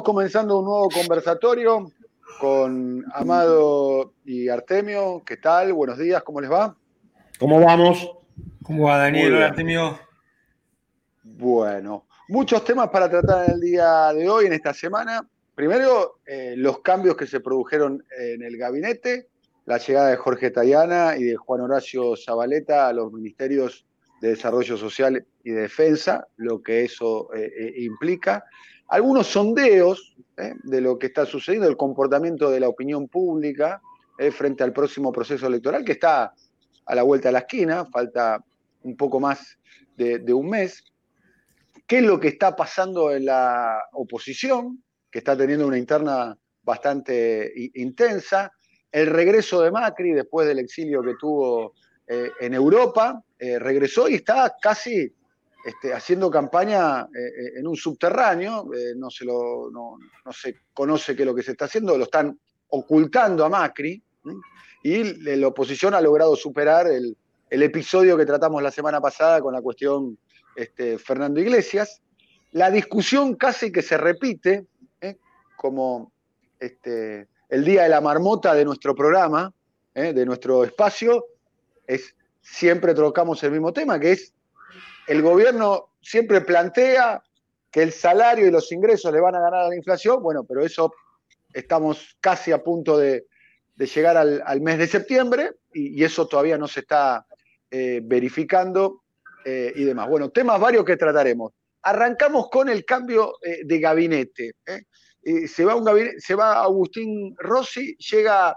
Estamos comenzando un nuevo conversatorio con Amado y Artemio. ¿Qué tal? Buenos días, ¿cómo les va? ¿Cómo vamos? ¿Cómo va Daniel? Hola, Artemio. Bueno, muchos temas para tratar en el día de hoy, en esta semana. Primero, eh, los cambios que se produjeron en el gabinete, la llegada de Jorge Tayana y de Juan Horacio Zabaleta a los ministerios de Desarrollo Social y de Defensa, lo que eso eh, eh, implica. Algunos sondeos eh, de lo que está sucediendo, el comportamiento de la opinión pública frente al próximo proceso electoral, que está a la vuelta de la esquina, falta un poco más de, un mes. ¿Qué es lo que está pasando en la oposición, que está teniendo una interna bastante intensa? El regreso de Macri después del exilio que tuvo en Europa, eh, regresó y está casi este, haciendo campaña eh, eh, en un subterráneo, no, se lo, no, se conoce qué es lo que se está haciendo, lo están ocultando a Macri, y la oposición ha logrado superar el, episodio que tratamos la semana pasada con la cuestión este, Fernando Iglesias. La discusión casi que se repite, como este, el día de la marmota de nuestro programa, de nuestro espacio, es siempre trocamos el mismo tema, que es el gobierno siempre plantea que el salario y los ingresos le van a ganar a la inflación, bueno, pero eso estamos casi a punto de, llegar al, mes de septiembre y, eso todavía no se está eh, verificando eh, y demás. Bueno, temas varios que trataremos. Arrancamos con el cambio eh, de gabinete. se, va gabinete, se va Agustín Rossi, llega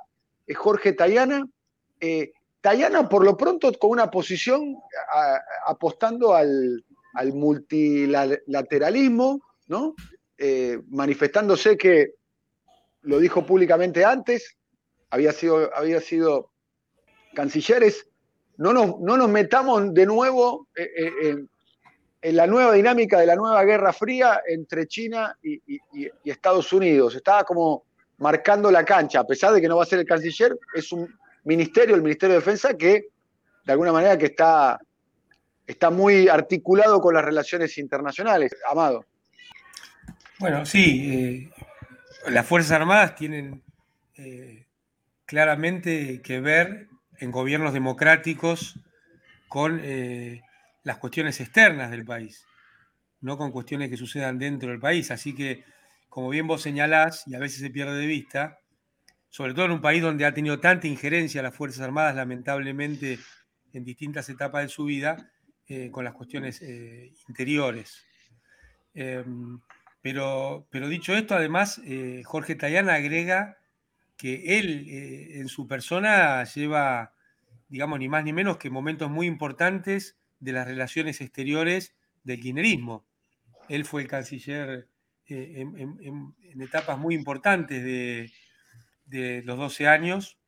Jorge Tayana. Tayana, por lo pronto, con una posición apostando al, multilateralismo, ¿no? Eh, manifestándose que, lo dijo públicamente antes, había sido, había sido cancilleres, no nos, no nos metamos de nuevo eh, eh, en, la nueva dinámica de la nueva Guerra Fría entre China y, y Estados Unidos. Estaba como marcando la cancha, a pesar de que no va a ser el canciller, es un, ministerio, el Ministerio de Defensa, que de alguna manera que está, está muy articulado con las relaciones internacionales. Amado. Bueno, sí, eh, las Fuerzas Armadas tienen eh, claramente que ver en gobiernos democráticos con eh, las cuestiones externas del país, no con cuestiones que sucedan dentro del país. Así que, como bien vos señalás, y a veces se pierde de vista, sobre todo en un país donde ha tenido tanta injerencia las Fuerzas Armadas, lamentablemente, en distintas etapas de su vida, eh, con las cuestiones eh, interiores. Em, pero, pero, dicho esto, además, eh, Jorge Tayana agrega que él en su persona lleva, digamos, ni más ni menos que momentos muy importantes de las relaciones exteriores del kirchnerismo. Él fue el canciller en etapas muy importantes de, de los 12 años.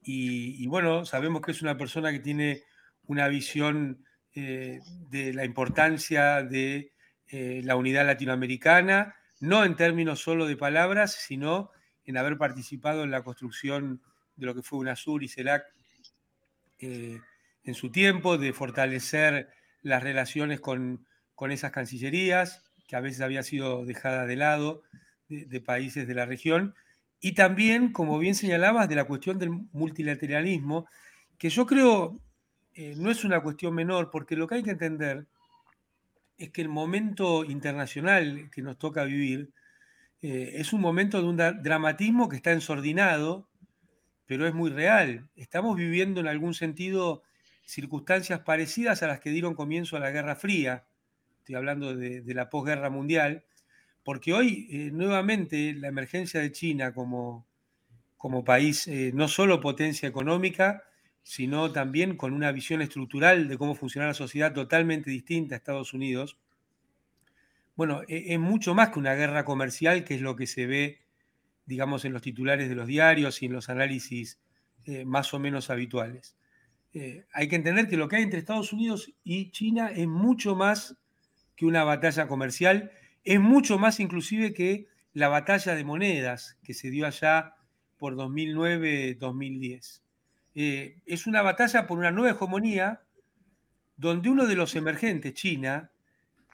Y, bueno, sabemos que es una persona que tiene una visión eh, de la importancia de eh, la unidad latinoamericana, no en términos solo de palabras, sino en haber participado en la construcción de lo que fue UNASUR y CELAC eh, en su tiempo, de fortalecer las relaciones con, esas cancillerías, que a veces había sido dejada de lado de países de la región, y también, como bien señalabas, de la cuestión del multilateralismo, que yo creo eh, no es una cuestión menor, porque lo que hay que entender es que el momento internacional que nos toca vivir eh, es un momento de un dramatismo que está ensordinado, pero es muy real. Estamos viviendo en algún sentido circunstancias parecidas a las que dieron comienzo a la Guerra Fría, estoy hablando de, de la posguerra mundial, porque hoy eh, nuevamente la emergencia de China como, como país, eh, no solo potencia económica, sino también con una visión estructural de cómo funciona la sociedad totalmente distinta a Estados Unidos, bueno, e, es mucho más que una guerra comercial, que es lo que se ve, digamos, en los titulares de los diarios y en los análisis eh, más o menos habituales. hay que entender que lo que hay entre Estados Unidos y China es mucho más que una batalla comercial es mucho más inclusive que la batalla de monedas que se dio allá por 2009-2010. Eh, es una batalla por una nueva hegemonía donde uno de los emergentes, China,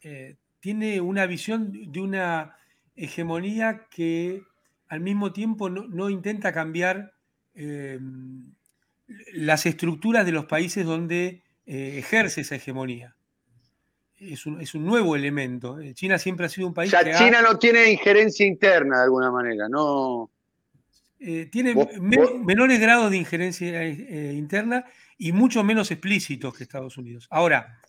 eh, tiene una visión de una hegemonía que al mismo tiempo no, intenta cambiar eh, las estructuras de los países donde eh, ejerce esa hegemonía. Es un, nuevo elemento. Eh, China siempre ha sido un país. O sea, China no tiene injerencia interna de alguna manera, no. tiene menores grados de injerencia interna y mucho menos explícitos que Estados Unidos. Ahora,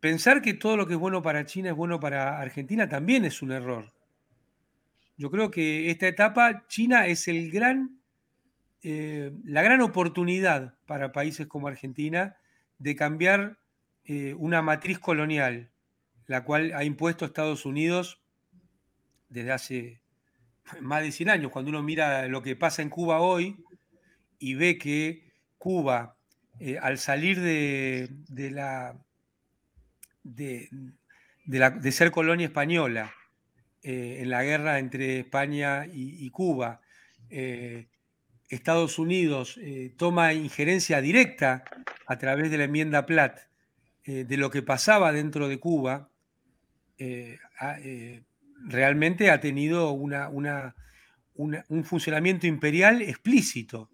pensar que todo lo que es bueno para China es bueno para Argentina también es un error. Yo creo que esta etapa, China es el gran, eh, la gran oportunidad para países como Argentina de cambiar eh, una matriz colonial, la cual ha impuesto Estados Unidos desde hace más de 100 años. Cuando uno mira lo que pasa en Cuba hoy y ve que Cuba, eh, al salir de, la, de, de ser colonia española, eh, en la guerra entre España y, Cuba, Estados Unidos toma injerencia directa a través de la enmienda Platt de lo que pasaba dentro de Cuba, realmente ha tenido una, un funcionamiento imperial explícito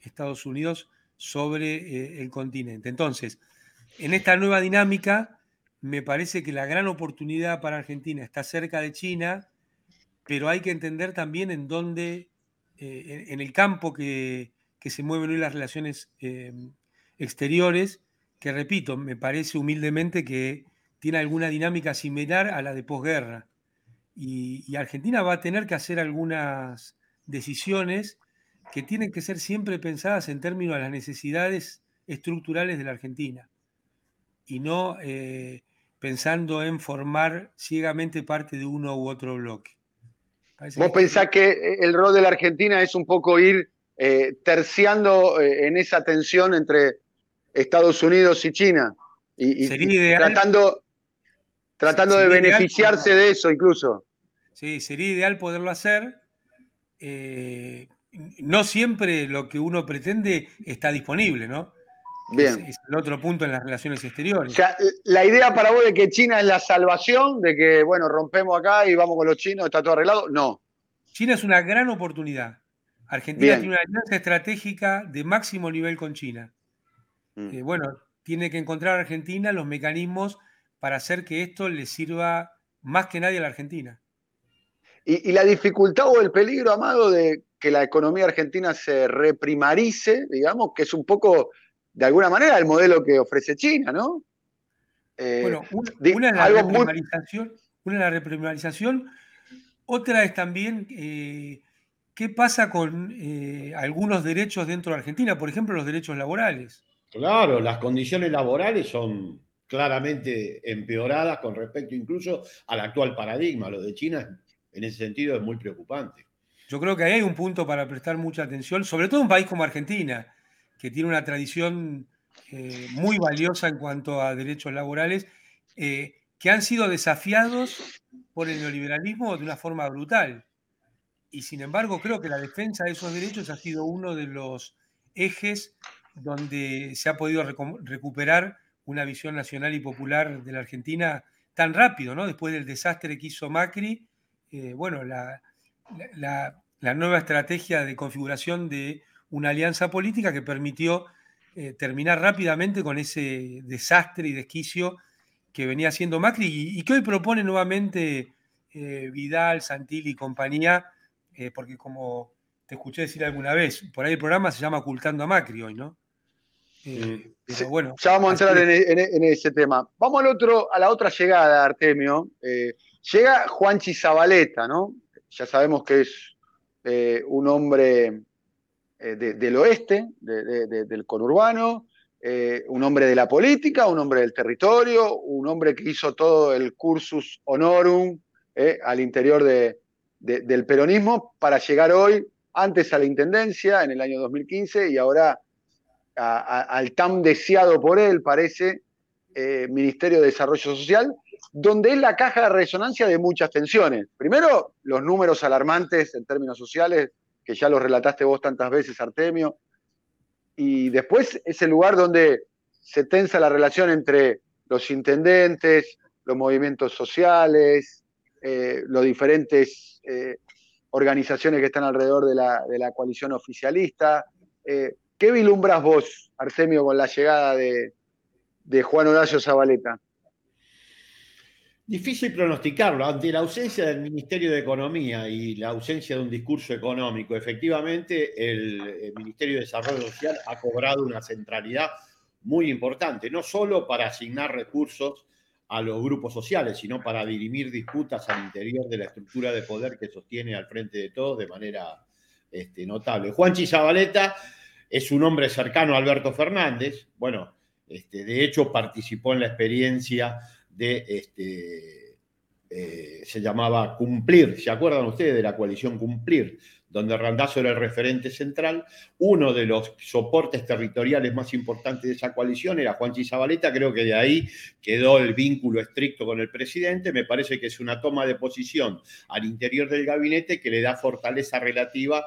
Estados Unidos sobre el continente. Entonces, en esta nueva dinámica, me parece que la gran oportunidad para Argentina está cerca de China, pero hay que entender también en dónde, eh, en, el campo que, se mueven hoy las relaciones exteriores, que repito, me parece humildemente que tiene alguna dinámica similar a la de posguerra. y Argentina va a tener que hacer algunas decisiones que tienen que ser siempre pensadas en términos de las necesidades estructurales de la Argentina y no eh, pensando en formar ciegamente parte de uno u otro bloque. ¿Vos pensás que el rol de la Argentina es un poco ir eh, terciando eh, en esa tensión entre Estados Unidos y China? Y, tratando, tratando de beneficiarse de eso incluso. Sí, sería ideal poderlo hacer. Eh, no siempre lo que uno pretende está disponible, ¿no? Bien. Es, el otro punto en las relaciones exteriores. O sea, la idea para vos de que China es la salvación, de que, bueno, rompemos acá y vamos con los chinos, está todo arreglado, no. China es una gran oportunidad. Argentina tiene una alianza estratégica de máximo nivel con China. Mm. Eh, bueno, tiene que encontrar a Argentina los mecanismos para hacer que esto le sirva más que nadie a la Argentina. Y, y, la dificultad o el peligro, Amado, de que la economía argentina se reprimarice, digamos, que es un poco de alguna manera el modelo que ofrece China, ¿no? Eh, bueno, una, es la reprimarización, una la reprimarización, otra es también eh, qué pasa con eh, algunos derechos dentro de Argentina, por ejemplo, los derechos laborales. Claro, las condiciones laborales son claramente empeoradas con respecto incluso al actual paradigma. Lo de China en ese sentido es muy preocupante. Yo creo que ahí hay un punto para prestar mucha atención, sobre todo un país como Argentina, que tiene una tradición eh, muy valiosa en cuanto a derechos laborales, eh, que han sido desafiados por el neoliberalismo de una forma brutal. Y sin embargo, creo que la defensa de esos derechos ha sido uno de los ejes donde se ha podido recuperar una visión nacional y popular de la Argentina tan rápido, ¿no? Después del desastre que hizo Macri, eh, bueno, la, nueva estrategia de configuración de una alianza política que permitió eh, terminar rápidamente con ese desastre y desquicio que venía haciendo Macri y, que hoy propone nuevamente eh, Vidal, Santilli y compañía, porque como te escuché decir alguna vez, por ahí el programa se llama Ocultando a Macri hoy, ¿no? Bueno, ya vamos a entrar en, ese tema. Vamos al otro, a la otra llegada, Artemio. llega Juanchi Zabaleta, ¿no? Ya sabemos que es un hombre eh, del oeste, del conurbano, eh, un hombre de la política, un hombre del territorio, un hombre que hizo todo el cursus honorum eh, al interior del peronismo para llegar hoy, antes a la intendencia en el año 2015 y ahora al tan deseado por él, parece, Ministerio de Desarrollo Social, donde es la caja de resonancia de muchas tensiones. Primero, los números alarmantes en términos sociales que ya lo relataste vos tantas veces, Artemio. Y después es el lugar donde se tensa la relación entre los intendentes, los movimientos sociales, eh, los diferentes eh, organizaciones que están alrededor de la, coalición oficialista. ¿Qué vislumbras vos, Artemio, con la llegada de, Juan Horacio Zabaleta? Difícil pronosticarlo. Ante la ausencia del Ministerio de Economía y la ausencia de un discurso económico, efectivamente el, Ministerio de Desarrollo Social ha cobrado una centralidad muy importante, no solo para asignar recursos a los grupos sociales, sino para dirimir disputas al interior de la estructura de poder que sostiene al frente de todos de manera este, notable. Juanchi Zabaleta es un hombre cercano a Alberto Fernández, bueno, este, de hecho participó en la experiencia de, este, eh, se llamaba Cumplir, ¿se acuerdan ustedes de la coalición Cumplir? donde Randazzo era el referente central. Uno de los soportes territoriales más importantes de esa coalición era Juan Zabaleta, creo que de ahí quedó el vínculo estricto con el presidente. Me parece que es una toma de posición al interior del gabinete que le da fortaleza relativa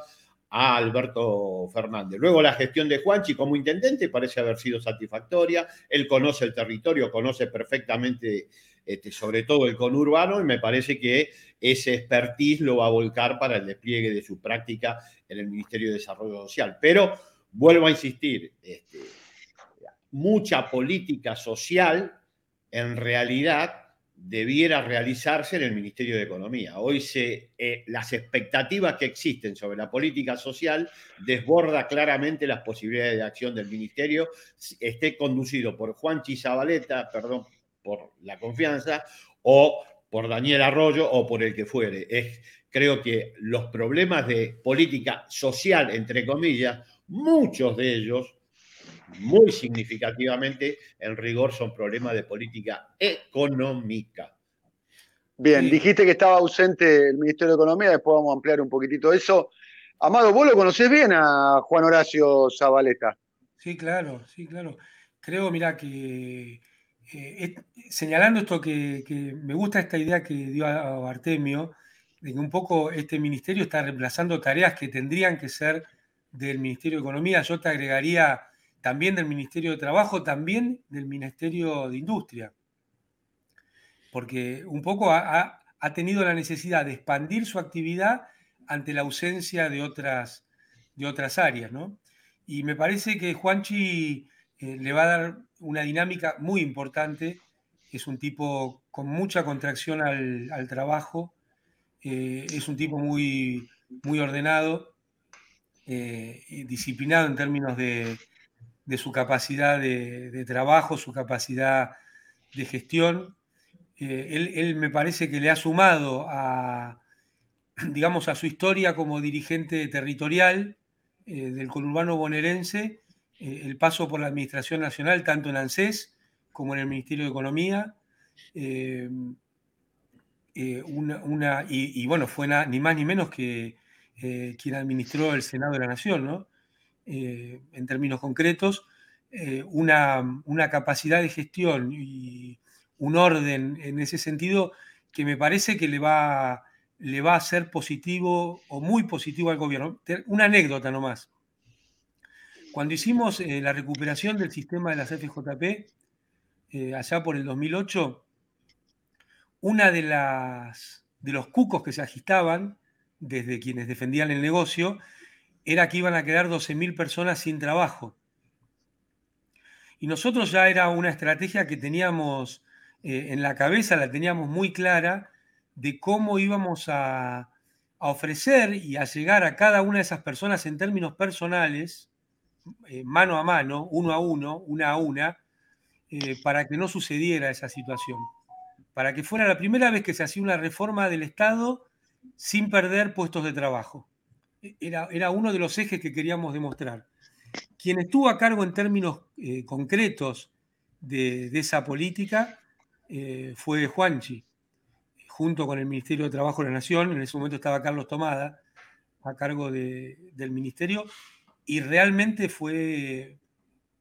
Alberto Fernández. Luego la gestión de Juanchi como intendente parece haber sido satisfactoria. Él conoce el territorio, conoce perfectamente, este, sobre todo el conurbano, y me parece que ese expertise lo va a volcar para el despliegue de su práctica en el Ministerio de Desarrollo Social. Pero vuelvo a insistir, este, mucha política social en realidad debiera realizarse en el Ministerio de Economía. Hoy se, eh, las expectativas que existen sobre la política social desborda claramente las posibilidades de acción del Ministerio, esté conducido por Juan Chizabaleta, perdón por la confianza, o por Daniel Arroyo o por el que fuere. Creo que los problemas de política social, entre comillas, muchos de ellos muy significativamente, en rigor, son problemas de política económica. Bien, dijiste que estaba ausente el Ministerio de Economía, después vamos a ampliar un poquitito eso. Amado, vos lo conocés bien a Juan Horacio Zabaleta. Sí, claro, sí, claro. Creo, mira, que eh, señalando esto que, me gusta esta idea que dio a Artemio, de que un poco este ministerio está reemplazando tareas que tendrían que ser del Ministerio de Economía. Yo te agregaría también del Ministerio de Trabajo, también del Ministerio de Industria, porque un poco ha, tenido la necesidad de expandir su actividad ante la ausencia de otras, de otras áreas, ¿no? Y me parece que Juanchi eh, le va a dar una dinámica muy importante, es un tipo con mucha contracción al, trabajo, eh, es un tipo muy, muy ordenado, eh, disciplinado en términos de, de su capacidad de, trabajo, su capacidad de gestión. Eh, él, me parece que le ha sumado a, digamos, a su historia como dirigente territorial eh, del conurbano bonaerense eh, el paso por la Administración Nacional, tanto en ANSES como en el Ministerio de Economía. Una, y, bueno, fue ni más ni menos que quien administró el Senado de la Nación, ¿no? Eh, en términos concretos, eh, una, capacidad de gestión y un orden en ese sentido que me parece que le va, le va a ser positivo o muy positivo al gobierno. Una anécdota nomás. Cuando hicimos eh, la recuperación del sistema de las FJP, allá por el 2008, una de las de los cucos que se agitaban desde quienes defendían el negocio era que iban a quedar 12.000 personas sin trabajo. Y nosotros ya era una estrategia que teníamos eh, en la cabeza, la teníamos muy clara, de cómo íbamos a, ofrecer y a llegar a cada una de esas personas en términos personales, eh, mano a mano, uno a uno, una a una, eh, para que no sucediera esa situación. Para que fuera la primera vez que se hacía una reforma del Estado sin perder puestos de trabajo era, uno de los ejes que queríamos demostrar. Quien estuvo a cargo en términos eh, concretos de, esa política eh, fue Juanchi, junto con el Ministerio de Trabajo de la Nación. En ese momento estaba Carlos Tomada a cargo del ministerio y realmente fue,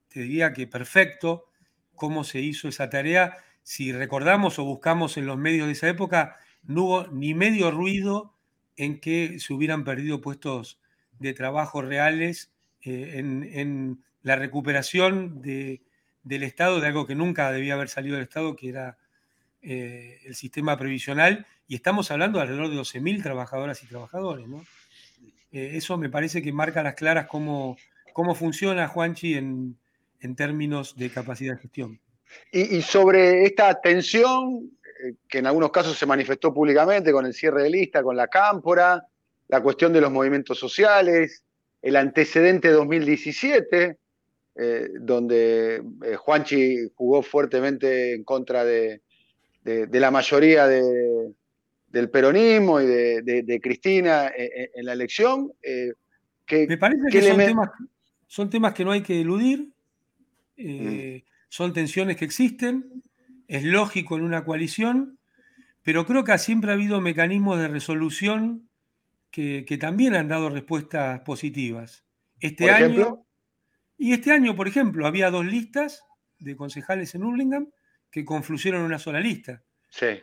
te diría que perfecto cómo se hizo esa tarea. Si recordamos o buscamos en los medios de esa época, no hubo ni medio ruido en que se hubieran perdido puestos de trabajo reales eh, en, la recuperación del Estado, de algo que nunca debía haber salido del Estado, que era eh, el sistema previsional y estamos hablando de alrededor de 12.000 trabajadoras y trabajadores. Eh, eso me parece que marca las claras cómo, cómo funciona Juanchi en, términos de capacidad de gestión. Y, sobre esta tensión, que en algunos casos se manifestó públicamente con el cierre de lista, con la cámpora, la cuestión de los movimientos sociales, el antecedente 2017, eh, donde eh, Juanchi jugó fuertemente en contra de, la mayoría del peronismo y de, Cristina en, la elección. Me parece que son, temas, son, temas, que no hay que eludir. Mm son tensiones que existen, es lógico en una coalición, pero creo que siempre ha habido mecanismos de resolución que, también han dado respuestas positivas. Este año, y este año, por ejemplo, había dos listas de concejales en Hurlingham que confluyeron en una sola lista.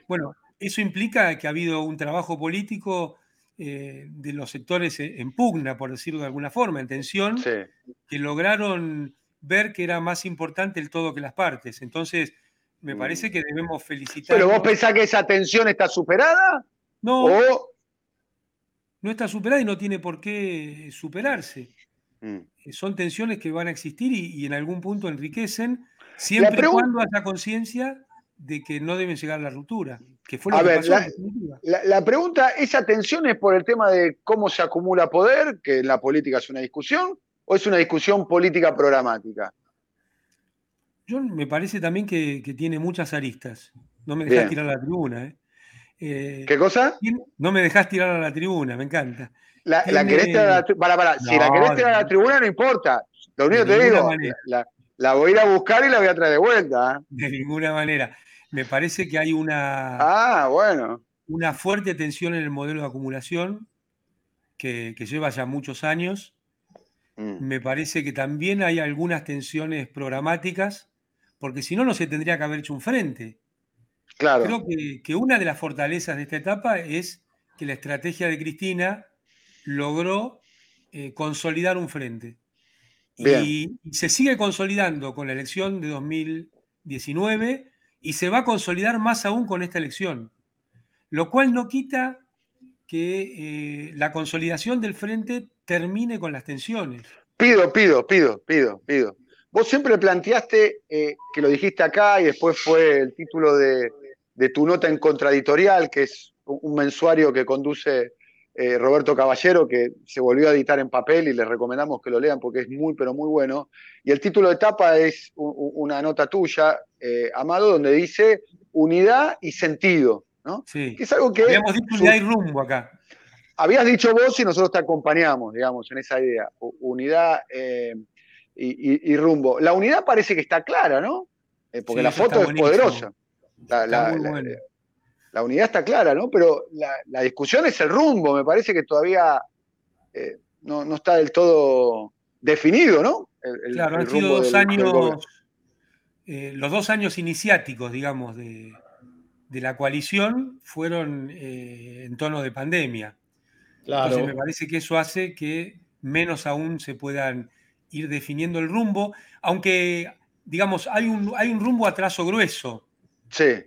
Bueno, eso implica que ha habido un trabajo político eh, de los sectores en pugna, por decirlo de alguna forma, en tensión, que lograron ver que era más importante el todo que las partes. Entonces, me parece que debemos felicitar. ¿Pero vos pensás que esa tensión está superada? No. No está superada y no tiene por qué superarse. Mm. Eh, son tensiones que van a existir y, en algún punto enriquecen, siempre y cuando haya conciencia de que no deben llegar a la ruptura. Que fue a ver, la, la, pregunta, ¿esa tensión es por el tema de cómo se acumula poder, que en la política es una discusión, o es una discusión política programática? Yo me parece también que, tiene muchas aristas. No me dejas tirar a la tribuna. ¿eh? ¿eh? qué cosa? No me dejas tirar a la tribuna, me encanta. La, querés tirar a la, para, si la querés tirar a la tribuna, no importa. Lo único que te digo, la, voy a ir a buscar y la voy a traer de vuelta. ¿eh? De ninguna manera. Me parece que hay una. Ah, bueno. Una fuerte tensión en el modelo de acumulación que, que lleva ya muchos años Mm. Me parece que también hay algunas tensiones programáticas, porque si no, no se tendría que haber hecho un frente. Claro. Creo que, una de las fortalezas de esta etapa es que la estrategia de Cristina logró eh, consolidar un frente. Y, se sigue consolidando con la elección de 2019 y se va a consolidar más aún con esta elección. Lo cual no quita que eh, la consolidación del frente termine con las tensiones. Pido, pido, pido, pido, pido. Vos siempre planteaste, eh, que lo dijiste acá y después fue el título de, tu nota en contradictorial, que es un mensuario que conduce eh, Roberto Caballero, que se volvió a editar en papel y les recomendamos que lo lean porque es muy, pero muy bueno. Y el título de etapa es una nota tuya, Amado, donde dice unidad y sentido. ¿no? Sí. Que es algo que. Habíamos dicho hay rumbo acá. Habías dicho vos y nosotros te acompañamos, digamos, en esa idea. Unidad eh, y, rumbo. La unidad parece que está clara, ¿no? Eh, porque la foto es poderosa. La, unidad está clara, ¿no? Pero la, discusión es el rumbo. Me parece que todavía eh, no, está del todo definido, ¿no? claro, han sido dos años, los dos años iniciáticos, digamos, de, de la coalición fueron eh, en tono de pandemia. Entonces me parece que eso hace que menos aún se puedan ir definiendo el rumbo, aunque, digamos, hay un, hay un rumbo a trazo grueso. Sí.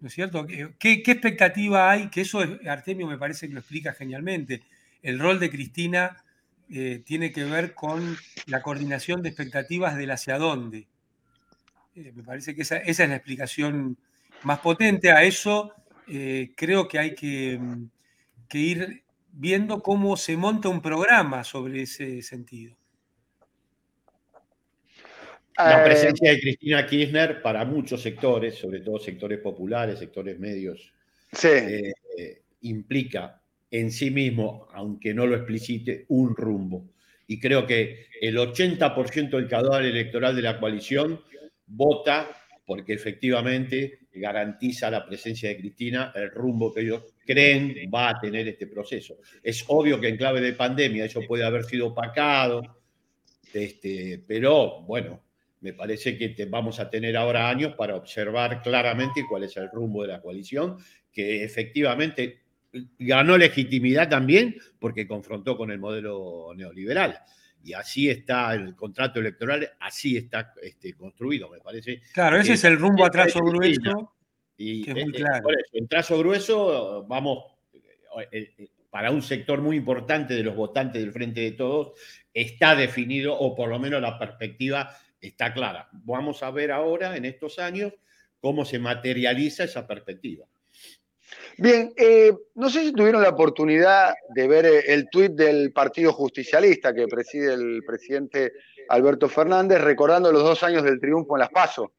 ¿No es cierto? ¿Qué, expectativa hay? Que eso Artemio me parece que lo explica genialmente. El rol de Cristina eh, tiene que ver con la coordinación de expectativas del hacia dónde. Eh, me parece que esa, esa es la explicación más potente. A eso eh, creo que hay mm, que, ir viendo cómo se monta un programa sobre ese sentido. La eh, presencia de Cristina Kirchner para muchos sectores, sobre todo sectores populares, sectores medios, eh, implica en sí mismo, aunque no lo explicite, un rumbo. Y creo que el 80% del caudal electoral de la coalición vota porque efectivamente garantiza la presencia de Cristina, el rumbo que ellos creen va a tener este proceso. Es obvio que en clave de pandemia eso puede haber sido opacado, este, pero bueno, me parece que vamos a tener ahora años para observar claramente cuál es el rumbo de la coalición, que efectivamente ganó legitimidad también porque confrontó con el modelo neoliberal y así está el contrato electoral, así está este, construido, me parece. Claro, ese es el rumbo a trazo grueso. Y es muy claro. en trazo grueso, vamos, eh, eh, para un sector muy importante de los votantes del Frente de Todos, está definido, o por lo menos la perspectiva está clara. Vamos a ver ahora, en estos años, cómo se materializa esa perspectiva. Bien, eh, no sé si tuvieron la oportunidad de ver el tuit del Partido Justicialista que preside el presidente Alberto Fernández, recordando los dos años del triunfo en Las Paso.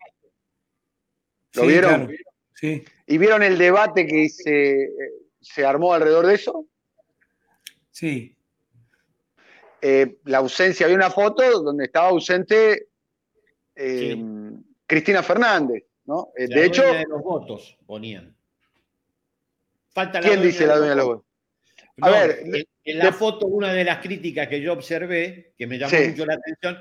¿Lo vieron? Sí. ¿Y vieron el debate que se, se armó alrededor de eso? Sí. Eh, la ausencia, había una foto donde estaba ausente eh, Cristina Fernández, ¿no? de hecho. De los votos ponían. ¿Quién dice la dueña de los votos? A ver, en, la foto, una de las críticas que yo observé, que me llamó mucho la atención,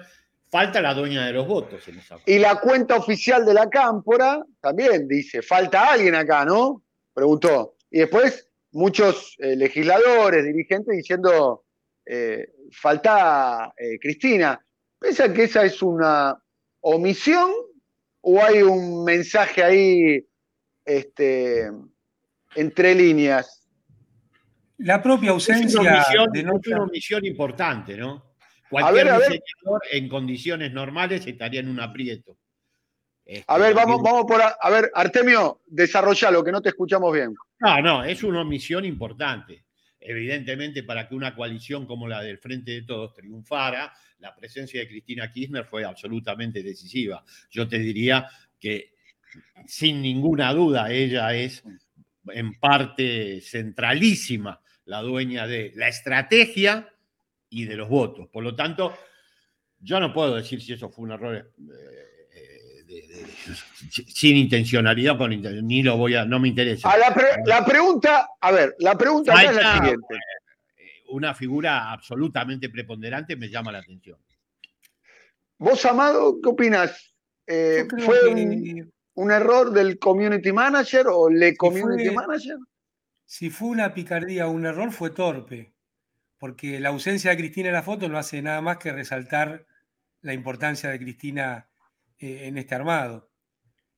falta la dueña de los votos en esa foto. Y la cuenta oficial de la Cámpora también dice, falta alguien acá, ¿no? Preguntó. Y después muchos eh, legisladores, dirigentes diciendo, eh, falta eh, Cristina. ¿Piensan que esa es una omisión o hay un mensaje ahí este, entre líneas? La propia ausencia. Es una omisión, importante, ¿no? Cualquier diseñador en condiciones normales estaría en un aprieto. Este, a ver, vamos, vamos por. A, ver, Artemio, desarrolla lo que no te escuchamos bien. No, no, es una omisión importante. Evidentemente, para que una coalición como la del Frente de Todos triunfara, la presencia de Cristina Kirchner fue absolutamente decisiva. Yo te diría que, sin ninguna duda, ella es en parte centralísima la dueña de la estrategia y de los votos. Por lo tanto, yo no puedo decir si eso fue un error eh, sin intencionalidad, ni lo voy a, no me interesa. la, pregunta, a ver, la pregunta es la siguiente. Una figura absolutamente preponderante me llama la atención. Vos, Amado, ¿qué opinas? Eh, ¿Fue un, error del community manager o le community manager? Si fue una picardía o un error, fue torpe, porque la ausencia de Cristina en la foto no hace nada más que resaltar la importancia de Cristina eh, en este armado.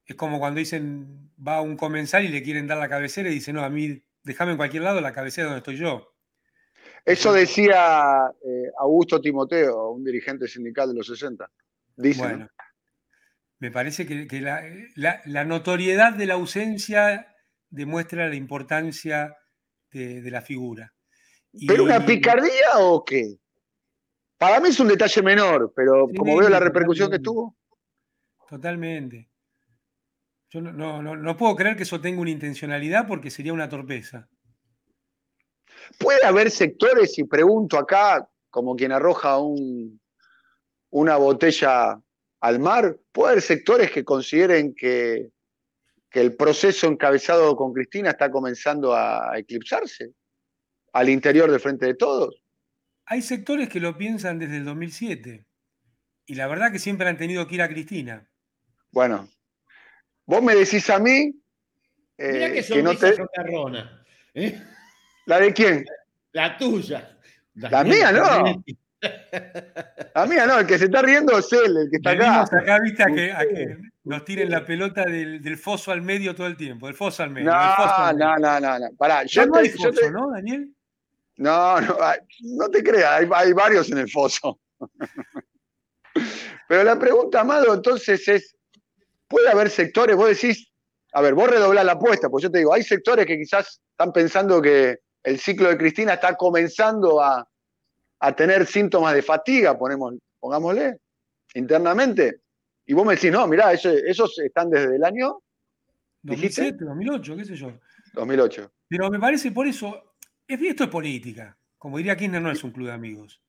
Es como cuando dicen, va un comensal y le quieren dar la cabecera y dice, no, a mí déjame en cualquier lado la cabecera donde estoy yo. Eso decía eh, Augusto Timoteo, un dirigente sindical de los 60. Dice, bueno, me parece que, la, notoriedad de la ausencia demuestra la importancia de, la figura. ¿Pero una picardía o qué? Para mí es un detalle menor, pero como veo la repercusión que tuvo. Totalmente. Yo no, puedo creer que eso tenga una intencionalidad porque sería una torpeza. Puede haber sectores, y pregunto acá, como quien arroja una botella al mar, puede haber sectores que consideren que, que el proceso encabezado con Cristina está comenzando a eclipsarse al interior del Frente de Todos. Hay sectores que lo piensan desde el 2007 y la verdad que siempre han tenido que ir a Cristina. Bueno, vos me decís a mí. Mira que, que no te... ¿eh? ¿La de quién? La tuya. La, mía no. La mía no, el que se está riendo es él, el que está acá. acá, viste, a que, nos tiren la pelota del, foso al medio todo el tiempo, del foso al medio. No, no, no, no, no. Pará, yo no hay foso, ¿no, Daniel? No, no, no te creas, hay, hay varios en el foso. Pero la pregunta, Amado, entonces es, puede haber sectores, vos decís, a ver, vos redoblás la apuesta, pues yo te digo, hay sectores que quizás están pensando que el ciclo de Cristina está comenzando a, tener síntomas de fatiga, ponemos, pongámosle, internamente. Y vos me decís, no, mirá, esos, están desde el año 2007, 2008, qué sé yo. 2008. Pero me parece por eso, es, esto es política. Como diría Kirchner, no es un club de amigos.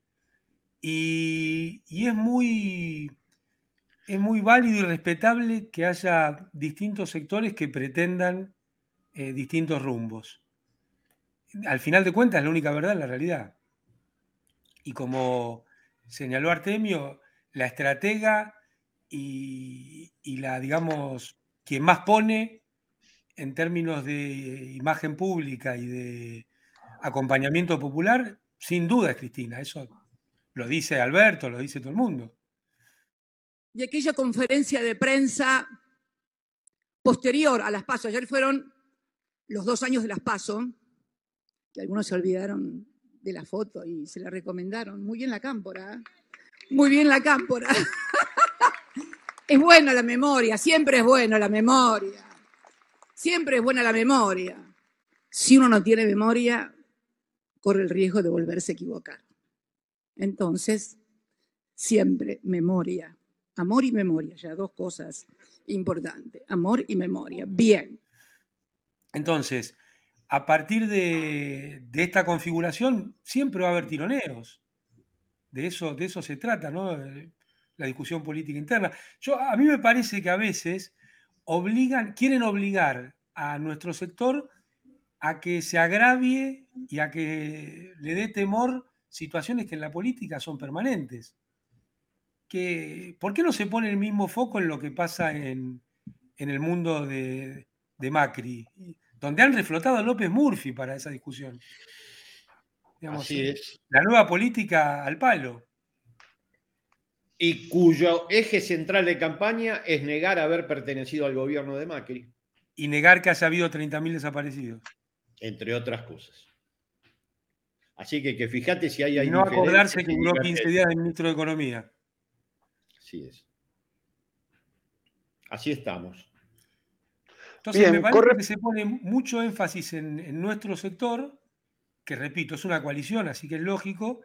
y es muy es muy válido y respetable que haya distintos sectores que pretendan eh, distintos rumbos. Al final de cuentas, la única verdad es la realidad. Y como señaló Artemio, la estratega y, y la, digamos, quien más pone en términos de imagen pública y de acompañamiento popular, sin duda es Cristina. Eso lo dice Alberto, lo dice todo el mundo y aquella conferencia de prensa posterior a las pasos. Ayer fueron los dos años de las pasos, que algunos se olvidaron de la foto y se la recomendaron. Muy bien la cámpora. ¿eh? Muy bien la cámpora. es buena la memoria, siempre es buena la memoria. Siempre es buena la memoria. Si uno no tiene memoria, corre el riesgo de volverse a equivocar. Entonces, siempre memoria. Amor y memoria, ya dos cosas importantes. Amor y memoria. Bien. Entonces, a partir de, esta configuración, siempre va a haber tironeos. De eso, de eso se trata, ¿no? La discusión política interna. Yo, a mí me parece que a veces obligan, quieren obligar a nuestro sector a que se agravie y a que le dé temor situaciones que en la política son permanentes. Que, ¿Por qué no se pone el mismo foco en lo que pasa en, el mundo de, Macri? Donde han reflotado a López Murphy para esa discusión. Así es. La nueva política al palo. Y cuyo eje central de campaña es negar haber pertenecido al gobierno de Macri. Y negar que haya habido 30.000 desaparecidos. Entre otras cosas. Así que, que fíjate si hay... Y no acordarse que duró 15 días de ministro de Economía. Así es. Así estamos. Entonces, me parece que se pone mucho énfasis en, nuestro sector, que repito, es una coalición, así que es lógico,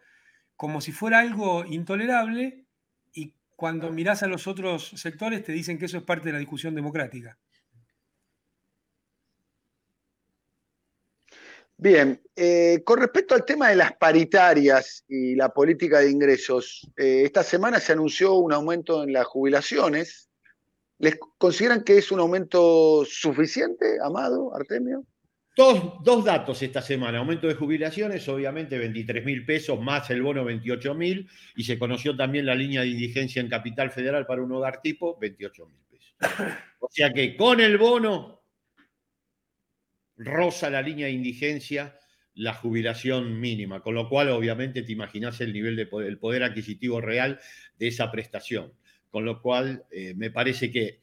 como si fuera algo intolerable, y cuando mirás a los otros sectores te dicen que eso es parte de la discusión democrática. Bien, eh, con respecto al tema de las paritarias y la política de ingresos, eh, esta semana se anunció un aumento en las jubilaciones. ¿Les consideran que es un aumento suficiente, Amado, Artemio? Dos, dos datos esta semana. Aumento de jubilaciones, obviamente 23 mil pesos más el bono 28 mil. Y se conoció también la línea de indigencia en Capital Federal para un hogar tipo, 28 mil pesos. O sea que con el bono rosa la línea de indigencia la jubilación mínima, con lo cual obviamente te imaginas el nivel de el poder adquisitivo real de esa prestación. Con lo cual eh, me parece que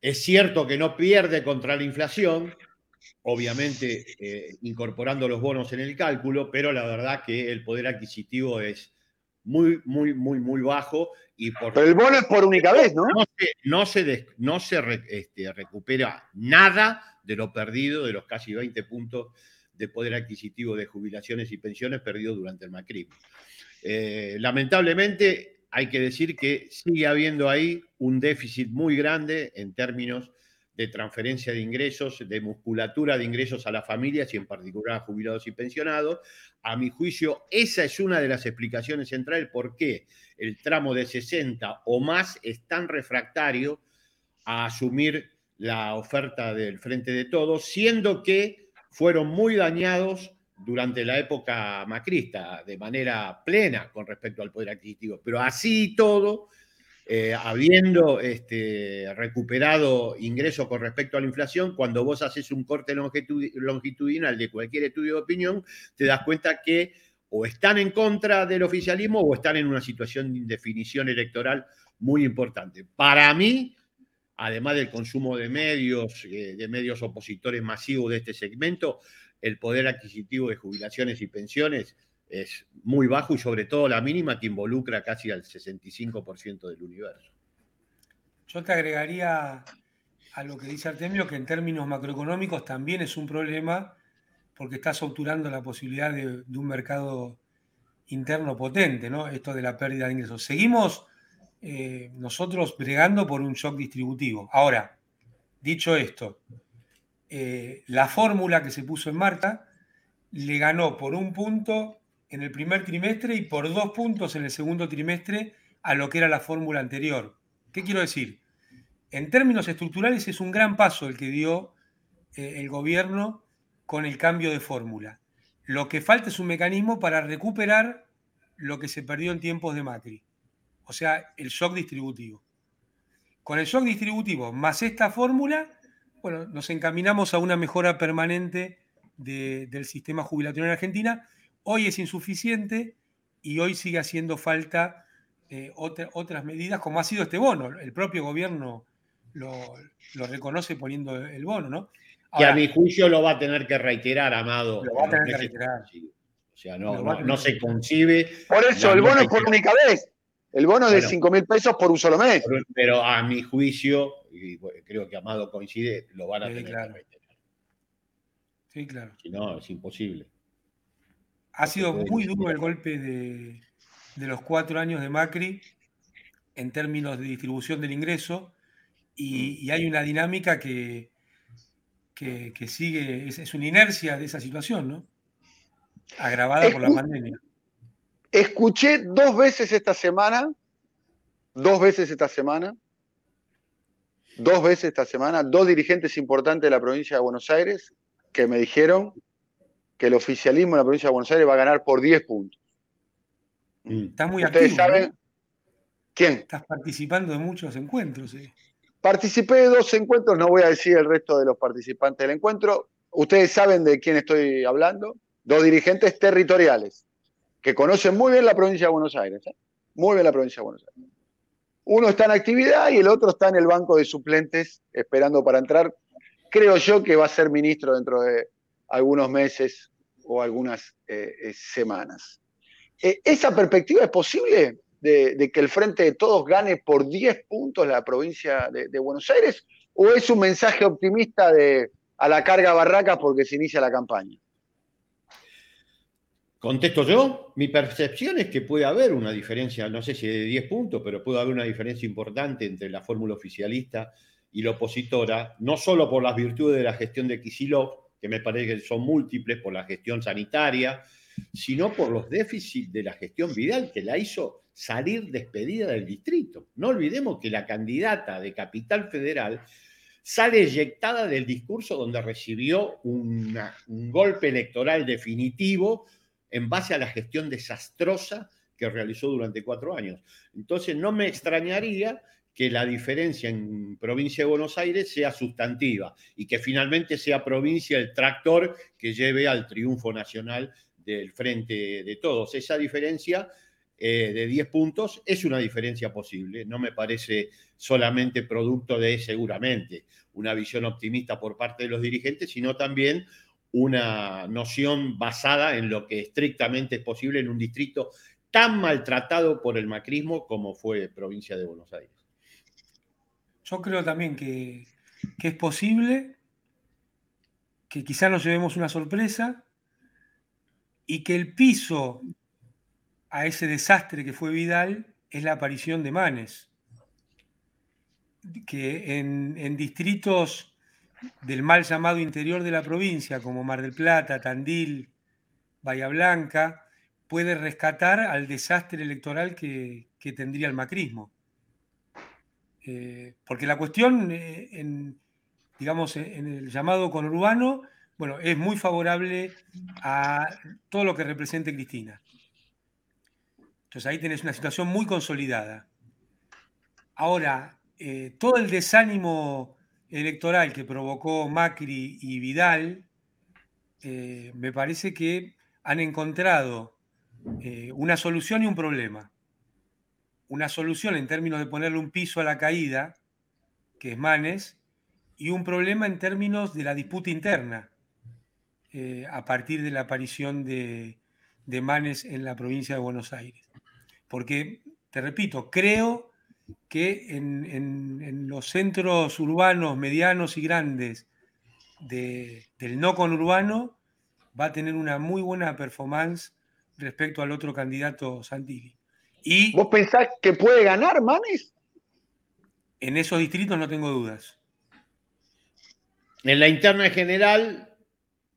es cierto que no pierde contra la inflación, obviamente eh, incorporando los bonos en el cálculo, pero la verdad que el poder adquisitivo es muy, muy, muy, muy bajo. Y por, pero el bono es por única vez, ¿no? No se, no se, este, recupera nada de lo perdido, de los casi 20 puntos de poder adquisitivo de jubilaciones y pensiones perdidos durante el macrismo. Eh, lamentablemente, hay que decir que sigue habiendo ahí un déficit muy grande en términos de transferencia de ingresos, de musculatura de ingresos a las familias y en particular a jubilados y pensionados. A mi juicio, esa es una de las explicaciones centrales por qué el tramo de 60 o más es tan refractario a asumir la oferta del Frente de Todos, siendo que fueron muy dañados durante la época macrista de manera plena con respecto al poder adquisitivo. Pero así todo, eh, habiendo este, recuperado ingresos con respecto a la inflación, cuando vos haces un corte longitudinal de cualquier estudio de opinión, te das cuenta que o están en contra del oficialismo o están en una situación de indefinición electoral muy importante. Para mí, además del consumo de medios, eh, de medios opositores masivos de este segmento, el poder adquisitivo de jubilaciones y pensiones es muy bajo y sobre todo la mínima que involucra casi al 65% del universo. Yo te agregaría a lo que dice Artemio que en términos macroeconómicos también es un problema porque está obturando la posibilidad de, de un mercado interno potente, ¿no? Esto de la pérdida de ingresos. Seguimos eh, nosotros bregando por un shock distributivo. Ahora, dicho esto, eh, la fórmula que se puso en marcha le ganó por un punto en el primer trimestre y por dos puntos en el segundo trimestre a lo que era la fórmula anterior. ¿Qué quiero decir? En términos estructurales es un gran paso el que dio eh, el gobierno con el cambio de fórmula. Lo que falta es un mecanismo para recuperar lo que se perdió en tiempos de Macri o sea, el shock distributivo. Con el shock distributivo más esta fórmula, bueno, nos encaminamos a una mejora permanente del sistema jubilatorio en Argentina. Hoy es insuficiente y hoy sigue haciendo falta eh, otras medidas, como ha sido este bono. El propio gobierno lo, reconoce poniendo el bono, ¿no? que a mi juicio lo va a tener que reiterar, Amado. Lo va a tener que reiterar. O sea, no, se concibe. Por eso, el bono es por única vez. El bono es de 5 mil pesos por un solo mes. Pero, a mi juicio, y creo que Amado coincide, lo van a tener que reiterar. Sí, claro. Si no, es imposible. Ha sido muy duro el golpe de, los cuatro años de Macri en términos de distribución del ingreso y, hay una dinámica que, que, sigue, es, una inercia de esa situación, ¿no? Agravada por la pandemia. Escuché dos veces esta semana, dos veces esta semana, dos veces esta semana, dos dirigentes importantes de la provincia de Buenos Aires que me dijeron que el oficialismo en la provincia de Buenos Aires va a ganar por 10 puntos. Mm. Estás muy ¿Ustedes saben quién? Estás participando de muchos encuentros. Participé de dos encuentros, no voy a decir el resto de los participantes del encuentro. Ustedes saben de quién estoy hablando. Dos dirigentes territoriales que conocen muy bien la provincia de Buenos Aires. ¿eh? Muy bien la provincia de Buenos Aires. Uno está en actividad y el otro está en el banco de suplentes esperando para entrar. Creo yo que va a ser ministro dentro de algunos meses o algunas eh, eh, semanas. Eh, ¿Esa perspectiva es posible de, que el Frente de Todos gane por 10 puntos la provincia de, Buenos Aires? ¿O es un mensaje optimista de a la carga barracas porque se inicia la campaña? Contesto yo, mi percepción es que puede haber una diferencia, no sé si de 10 puntos, pero puede haber una diferencia importante entre la fórmula oficialista y la opositora, no solo por las virtudes de la gestión de Kisilov, que me parece que son múltiples por la gestión sanitaria, sino por los déficits de la gestión Vidal, que la hizo salir despedida del distrito. No olvidemos que la candidata de Capital Federal sale eyectada del discurso donde recibió un golpe electoral definitivo en base a la gestión desastrosa que realizó durante cuatro años. Entonces, no me extrañaría que la diferencia en provincia de Buenos Aires sea sustantiva y que finalmente sea provincia el tractor que lleve al triunfo nacional del frente de todos. Esa diferencia eh, de 10 puntos es una diferencia posible, no me parece solamente producto de seguramente una visión optimista por parte de los dirigentes, sino también una noción basada en lo que estrictamente es posible en un distrito tan maltratado por el macrismo como fue provincia de Buenos Aires. Yo creo también que, es posible, que quizá nos llevemos una sorpresa y que el piso a ese desastre que fue Vidal es la aparición de Manes, que en, distritos del mal llamado interior de la provincia, como Mar del Plata, Tandil, Bahía Blanca, puede rescatar al desastre electoral que tendría el macrismo. Eh, porque la cuestión, eh, en, digamos, en el llamado conurbano, bueno, es muy favorable a todo lo que represente Cristina. Entonces ahí tenés una situación muy consolidada. Ahora, eh, todo el desánimo electoral que provocó Macri y Vidal, me parece que han encontrado una solución y un problema una solución en términos de ponerle un piso a la caída, que es Manes, y un problema en términos de la disputa interna, eh, a partir de la aparición de, Manes en la provincia de Buenos Aires. Porque, te repito, creo que en, los centros urbanos medianos y grandes del no conurbano va a tener una muy buena performance respecto al otro candidato Santilli. ¿Vos pensás que puede ganar Manes? En esos distritos no tengo dudas. En la interna en general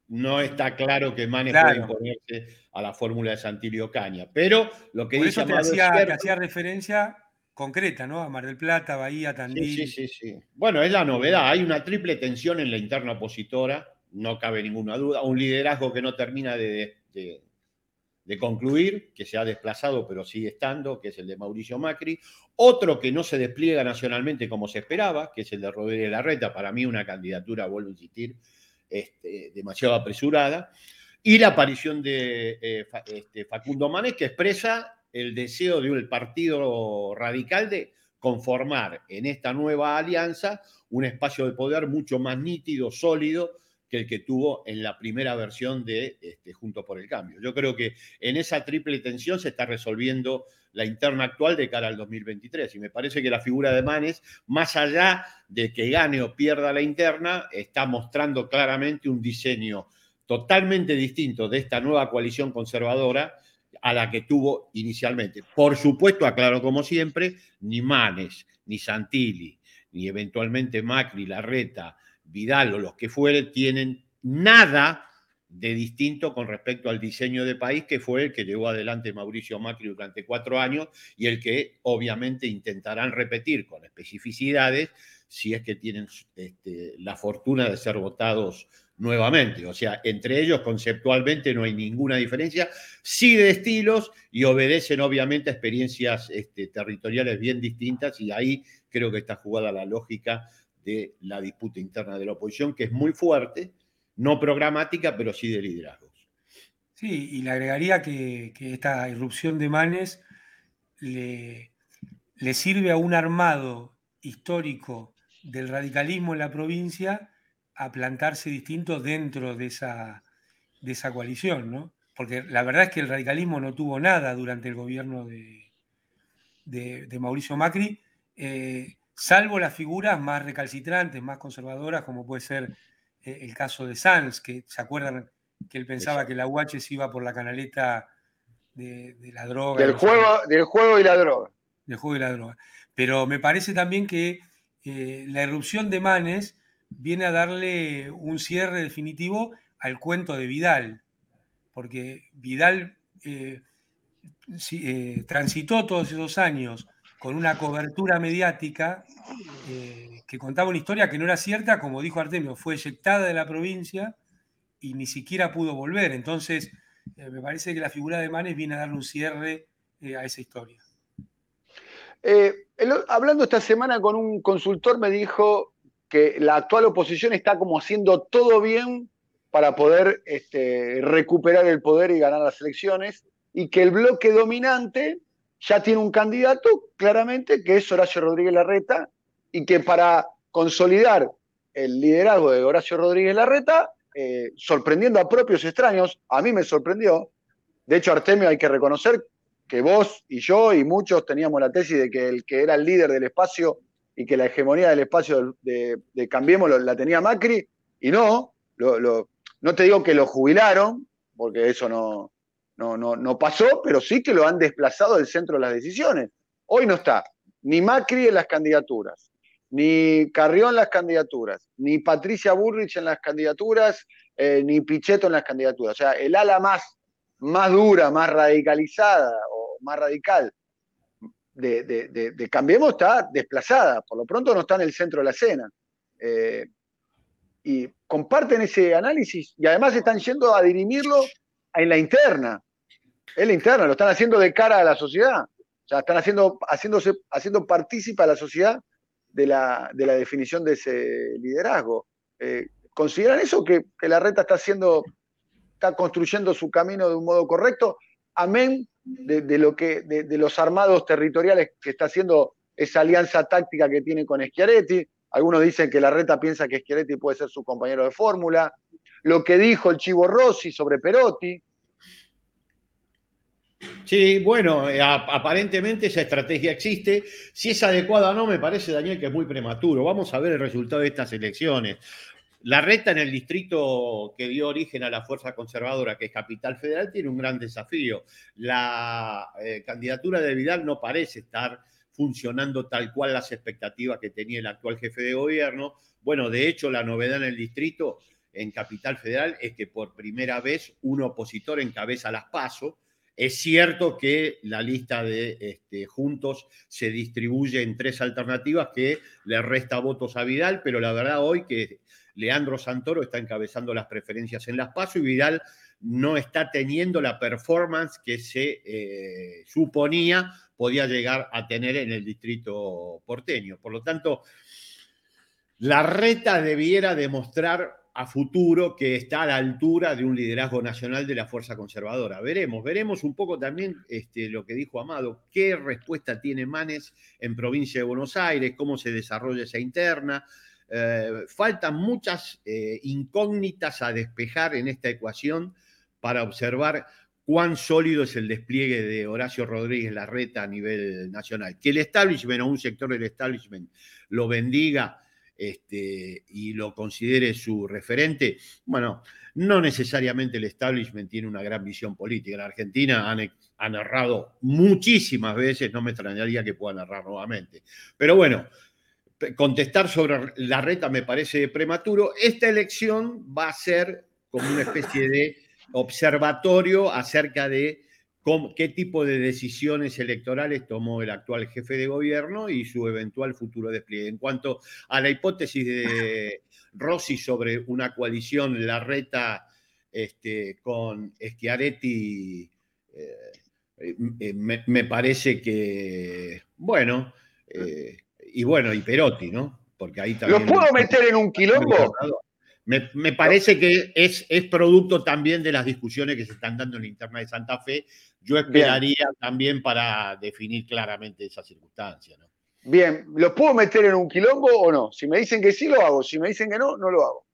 no está claro que Manes pueda imponerse a la fórmula de Santilio Caña. Pero lo que dice eso hacía, referencia concreta, ¿no? A Mar del Plata, Bahía, Tandil. Sí, sí, sí, Bueno, es la novedad. Hay una triple tensión en la interna opositora, no cabe ninguna duda. Un liderazgo que no termina de, de concluir, que se ha desplazado pero sigue estando, que es el de Mauricio Macri. Otro que no se despliega nacionalmente como se esperaba, que es el de Rodríguez Larreta. Para mí una candidatura, vuelvo a insistir, este, demasiado apresurada. Y la aparición de eh, este, Facundo Manes, que expresa el deseo de un partido radical de conformar en esta nueva alianza un espacio de poder mucho más nítido, sólido, que el que tuvo en la primera versión de este, Junto por el Cambio. Yo creo que en esa triple tensión se está resolviendo la interna actual de cara al 2023. Y me parece que la figura de Manes, más allá de que gane o pierda la interna, está mostrando claramente un diseño totalmente distinto de esta nueva coalición conservadora a la que tuvo inicialmente. Por supuesto, aclaro como siempre, ni Manes, ni Santilli, ni eventualmente Macri, Larreta, Vidal o los que fueren, tienen nada de distinto con respecto al diseño de país que fue el que llevó adelante Mauricio Macri durante cuatro años y el que obviamente intentarán repetir con especificidades si es que tienen este, la fortuna de ser votados nuevamente. O sea, entre ellos conceptualmente no hay ninguna diferencia, sí de estilos y obedecen obviamente a experiencias este, territoriales bien distintas y ahí creo que está jugada la lógica de la disputa interna de la oposición, que es muy fuerte, no programática, pero sí de liderazgos. Sí, y le agregaría que, esta irrupción de Manes le, le sirve a un armado histórico del radicalismo en la provincia a plantarse distinto dentro de esa, de esa coalición, ¿no? Porque la verdad es que el radicalismo no tuvo nada durante el gobierno de, de, Mauricio Macri, eh, salvo las figuras más recalcitrantes, más conservadoras, como puede ser eh, el caso de Sanz, que se acuerdan que él pensaba que la UH se iba por la canaleta de, la droga. Del juego, del juego y la droga. Del juego y la droga. Pero me parece también que eh, la irrupción de Manes viene a darle un cierre definitivo al cuento de Vidal, porque Vidal eh, eh, transitó todos esos años con una cobertura mediática eh, que contaba una historia que no era cierta, como dijo Artemio, fue eyectada de la provincia y ni siquiera pudo volver. Entonces, me parece que la figura de Manes viene a darle un cierre a esa historia. hablando esta semana con un consultor me dijo, que la actual oposición está como haciendo todo bien para poder este, recuperar el poder y ganar las elecciones, y que el bloque dominante ya tiene un candidato claramente que es Horacio Rodríguez Larreta, y que para consolidar el liderazgo de Horacio Rodríguez Larreta, eh, sorprendiendo a propios extraños, a mí me sorprendió, de hecho Artemio hay que reconocer que vos y yo y muchos teníamos la tesis de que el que era el líder del espacio y que la hegemonía del espacio de, Cambiemos la tenía Macri, y no, no te digo que lo jubilaron, porque eso no, no, no, pasó, pero sí que lo han desplazado del centro de las decisiones. Hoy no está ni Macri en las candidaturas, ni Carrión en las candidaturas, ni Patricia Burrich en las candidaturas, eh, ni Pichetto en las candidaturas. O sea, el ala más, más dura, más radicalizada o más radical de, Cambiemos está desplazada, por lo pronto no está en el centro de la escena. Eh, y comparten ese análisis y además están yendo a dirimirlo en la interna. En la interna, lo están haciendo de cara a la sociedad. O sea, están haciendo, haciéndose, haciendo partícipa a la sociedad de la, de la definición de ese liderazgo. Eh, ¿Consideran eso que, que la reta está haciendo, está construyendo su camino de un modo correcto? Amén de, lo que, de, los armados territoriales que está haciendo esa alianza táctica que tiene con Schiaretti. Algunos dicen que la reta piensa que Schiaretti puede ser su compañero de fórmula. Lo que dijo el Chivo Rossi sobre Perotti. Sí, bueno, eh, aparentemente esa estrategia existe. Si es adecuada o no, me parece, Daniel, que es muy prematuro. Vamos a ver el resultado de estas elecciones. La reta en el distrito que dio origen a la fuerza conservadora, que es Capital Federal, tiene un gran desafío. La eh, candidatura de Vidal no parece estar funcionando tal cual las expectativas que tenía el actual jefe de gobierno. Bueno, de hecho, la novedad en el distrito, en Capital Federal, es que por primera vez un opositor encabeza las PASO. Es cierto que la lista de este, Juntos se distribuye en tres alternativas que le resta votos a Vidal, pero la verdad hoy que Leandro Santoro está encabezando las preferencias en las PASO y Vidal no está teniendo la performance que se eh, suponía podía llegar a tener en el distrito porteño. Por lo tanto, la reta debiera demostrar a futuro que está a la altura de un liderazgo nacional de la fuerza conservadora. Veremos, veremos un poco también este, lo que dijo Amado, qué respuesta tiene Manes en provincia de Buenos Aires, cómo se desarrolla esa interna. Eh, faltan muchas eh, incógnitas a despejar en esta ecuación para observar cuán sólido es el despliegue de Horacio Rodríguez Larreta a nivel nacional. Que el establishment o un sector del establishment lo bendiga este, y lo considere su referente, bueno, no necesariamente el establishment tiene una gran visión política. En Argentina han, han narrado muchísimas veces, no me extrañaría que puedan narrar nuevamente. Pero bueno, contestar sobre la reta me parece prematuro. Esta elección va a ser como una especie de observatorio acerca de qué tipo de decisiones electorales tomó el actual jefe de gobierno y su eventual futuro despliegue. En cuanto a la hipótesis de Rossi sobre una coalición Larreta este, con Schiaretti, eh, eh, me, parece que, bueno, eh, y bueno, y Perotti, ¿no? Porque ahí también... ¿Los puedo meter en un quilombo? Me, parece que es, es, producto también de las discusiones que se están dando en la interna de Santa Fe. Yo esperaría también para definir claramente esa circunstancia. ¿no? Bien, ¿los puedo meter en un quilombo o no? Si me dicen que sí, lo hago. Si me dicen que no, no lo hago.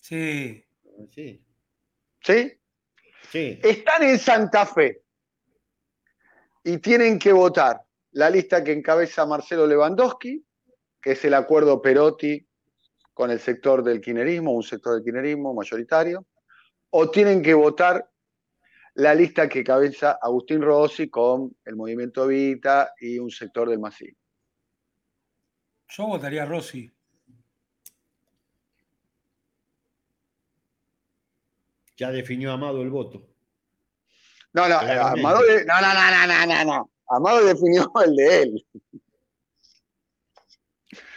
Sí. Sí. ¿Sí? Sí. Están en Santa Fe y tienen que votar la lista que encabeza Marcelo Lewandowski, que es el acuerdo Perotti con el sector del quinerismo, un sector del quinerismo mayoritario, o tienen que votar la lista que cabeza Agustín Rossi con el movimiento Vita y un sector del MASI. Yo votaría Rossi. Ya definió Amado el voto. No, no, Amado, no, no, no, no, no, no. Amado definió el de él.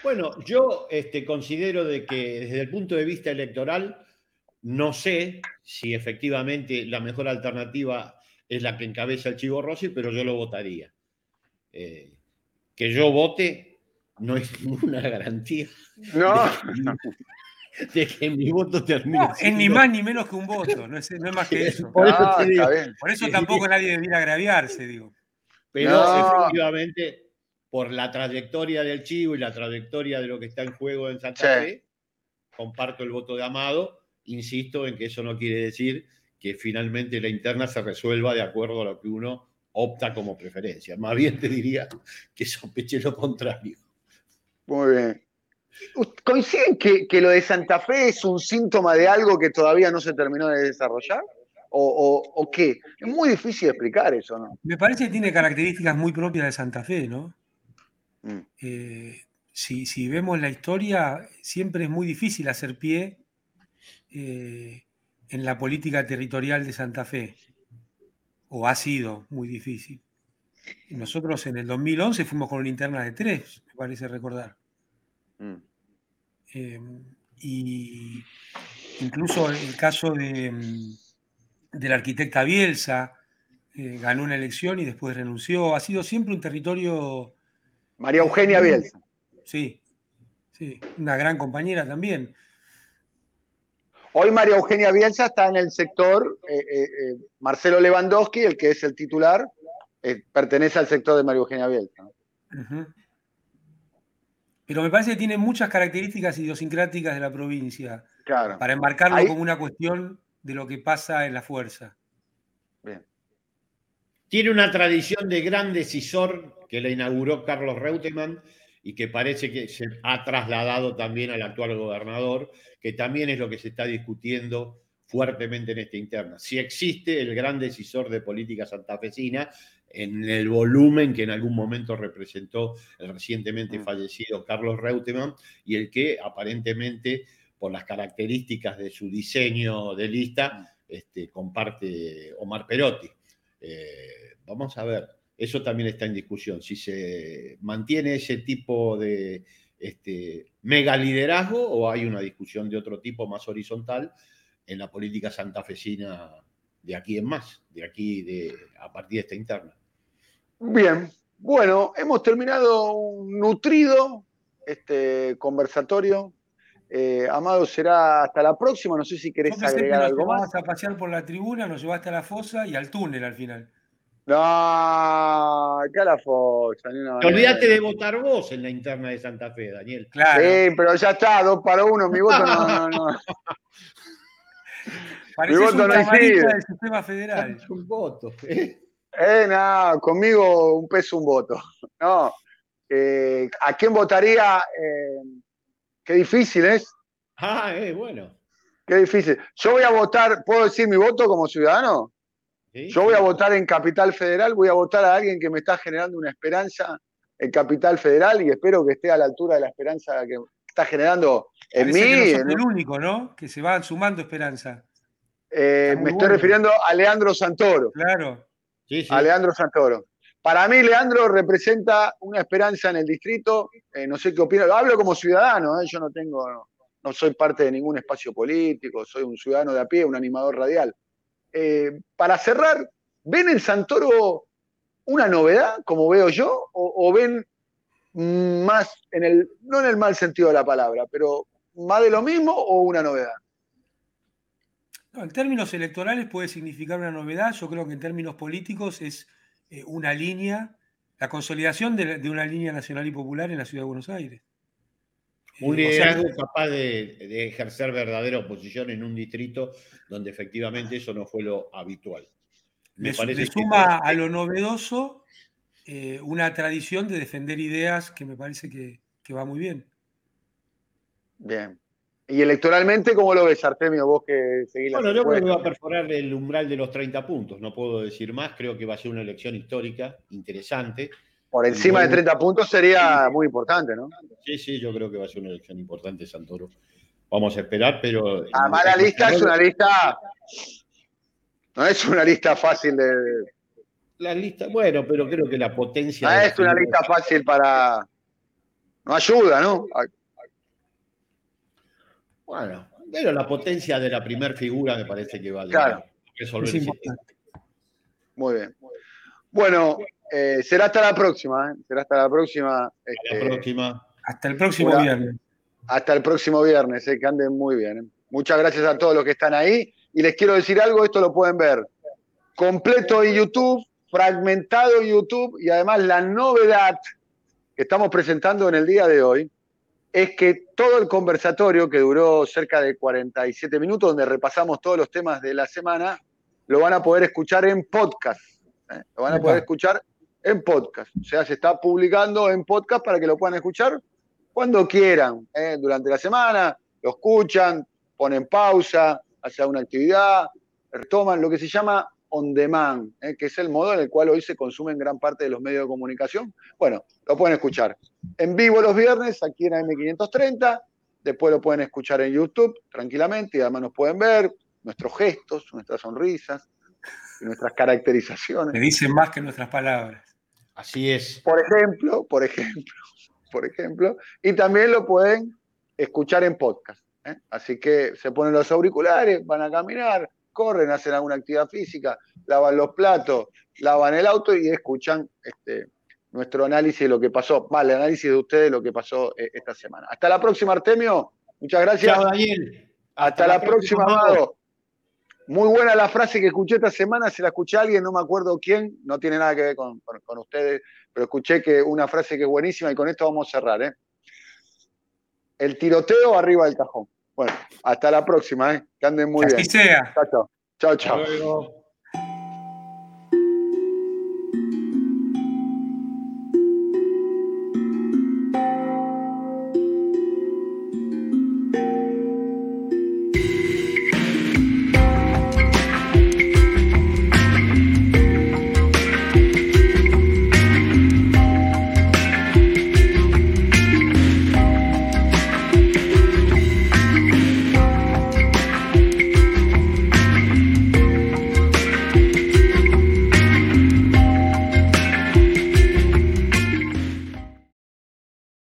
Bueno, yo este, considero de que desde el punto de vista electoral, no sé si efectivamente la mejor alternativa es la que encabeza el Chivo Rossi, pero yo lo votaría. Eh, que yo vote no es ninguna garantía. No. De que, mi voto termine. es ni más ni menos que un voto, no es, más que eso. Por eso, tampoco nadie debiera agraviarse, digo. Pero efectivamente por la trayectoria del Chivo y la trayectoria de lo que está en juego en Santa Fe, comparto el voto de Amado. Insisto en que eso no quiere decir que finalmente la interna se resuelva de acuerdo a lo que uno opta como preferencia. Más bien te diría que sospeche lo contrario. Muy bien. ¿Coinciden que, que, lo de Santa Fe es un síntoma de algo que todavía no se terminó de desarrollar? ¿O, o qué? Es muy difícil explicar eso, ¿no? Me parece que tiene características muy propias de Santa Fe, ¿no? Mm. Eh, si, vemos la historia, siempre es muy difícil hacer pie eh, en la política territorial de Santa Fe, o ha sido muy difícil. Nosotros en el 2011 fuimos con una interna de tres, me parece recordar. Mm. Eh, y incluso el caso de, mm, de la arquitecta Bielsa, ganó una elección y después renunció. Ha sido siempre un territorio María Eugenia Bielsa. Sí, sí, una gran compañera también. Hoy María Eugenia Bielsa está en el sector, eh, eh, eh, Marcelo Lewandowski, el que es el titular, pertenece al sector de María Eugenia Bielsa. Pero me parece que tiene muchas características idiosincráticas de la provincia para enmarcarlo como una cuestión de lo que pasa en la fuerza. Bien. Tiene una tradición de gran decisor que la inauguró Carlos Reutemann y que parece que se ha trasladado también al actual gobernador, que también es lo que se está discutiendo fuertemente en esta interna. Si existe el gran decisor de política santafesina en el volumen que en algún momento representó el recientemente mm. fallecido Carlos Reutemann y el que aparentemente, por las características de su diseño de lista, mm. este, comparte Omar Perotti. Eh, vamos a ver, eso también está en discusión. Si se mantiene ese tipo de este, mega liderazgo o hay una discusión de otro tipo más horizontal en la política santafesina de aquí en más, de aquí de, a partir de esta interna. Bien, bueno, hemos terminado un nutrido este conversatorio Eh, Amado, será hasta la próxima. No sé si querés agregar algo más. A pasear por la tribuna, nos llevaste a la fosa y al túnel al final. No, acá la fosa. Te olvidaste de votar vos en la interna de Santa Fe, Daniel. Claro. Sí, pero ya está, dos para uno. Mi voto no, no, no. Mi voto un no del sistema federal. Un voto. Eh, no, conmigo un peso, un voto. No. Eh, ¿A quién votaría? Eh, qué difícil es. Ah, eh, bueno. Qué difícil. Yo voy a votar, ¿puedo decir mi voto como ciudadano? Yo voy a votar en Capital Federal, voy a votar a alguien que me está generando una esperanza en Capital Federal y espero que esté a la altura de la esperanza que está generando en mí. Que no el único, ¿no? Que se va sumando esperanza. Eh, me estoy refiriendo a Leandro Santoro. Claro. A Leandro Santoro. Para mí, Leandro representa una esperanza en el distrito. Eh, no sé qué opina. Hablo como ciudadano, ¿eh? yo no tengo, no, soy parte de ningún espacio político, soy un ciudadano de a pie, un animador radial. para cerrar, ¿ven en Santoro una novedad, como veo yo, o, ven más en el, no en el mal sentido de la palabra, pero más de lo mismo o una novedad? en términos electorales puede significar una novedad, yo creo que en términos políticos es eh, una línea, la consolidación de, una línea nacional y popular en la ciudad de Buenos Aires. Un eh, liderazgo capaz de, ejercer verdadera oposición en un distrito donde efectivamente eso no fue lo habitual. Me, parece suma a lo novedoso eh, una tradición de defender ideas que me parece que, que va muy bien. Bien. Y electoralmente, ¿cómo lo ves, Artemio? Vos que seguís la Bueno, yo creo que va a perforar el umbral de los 30 puntos. No puedo decir más. Creo que va a ser una elección histórica, interesante. Por encima de 30 puntos sería muy importante, ¿no? Sí, sí, yo creo que va a ser una elección importante, Santoro. Vamos a esperar, pero. Además, la lista es una lista. No es una lista fácil de. La lista, bueno, pero creo que la potencia. No es una lista fácil para. No ayuda, ¿no? Bueno, pero la potencia de la primer figura me parece que va a resolver el Muy bien. Bueno, eh, será hasta la próxima. ¿eh? Será hasta la próxima. Hasta este, próxima. Hasta el próximo viernes. Hasta el próximo viernes, eh, que anden muy bien. Muchas gracias a todos los que están ahí. Y les quiero decir algo, esto lo pueden ver completo en YouTube, fragmentado en YouTube y además la novedad que estamos presentando en el día de hoy es que todo el conversatorio, que duró cerca de 47 minutos, donde repasamos todos los temas de la semana, lo van a poder escuchar en podcast. ¿eh? Lo van a poder escuchar en podcast. O sea, se está publicando en podcast para que lo puedan escuchar cuando quieran, ¿eh? durante la semana, lo escuchan, ponen pausa, hacen una actividad, retoman lo que se llama on demand, ¿eh? que es el modo en el cual hoy se consumen gran parte de los medios de comunicación. Bueno, lo pueden escuchar en vivo los viernes aquí en AM530, después lo pueden escuchar en YouTube tranquilamente y además nos pueden ver nuestros gestos, nuestras sonrisas, nuestras caracterizaciones. Me dicen más que nuestras palabras. Así es. Por ejemplo, por ejemplo, por ejemplo, y también lo pueden escuchar en podcast. ¿eh? Así que se ponen los auriculares, van a caminar, corren, hacen alguna actividad física, lavan los platos, lavan el auto y escuchan este, nuestro análisis de lo que pasó, vale, el análisis de ustedes de lo que pasó eh, esta semana. Hasta la próxima, Artemio. Muchas gracias. Chao, Daniel. Hasta, la, próxima, Amado. Muy buena la frase que escuché esta semana, se la escuché a alguien, no me acuerdo quién, no tiene nada que ver con, ustedes, pero escuché que una frase que es buenísima y con esto vamos a cerrar. ¿eh? El tiroteo arriba del cajón. Bueno, hasta la próxima, ¿eh? que anden muy bien. sea. Chao, chao. Chao, chao.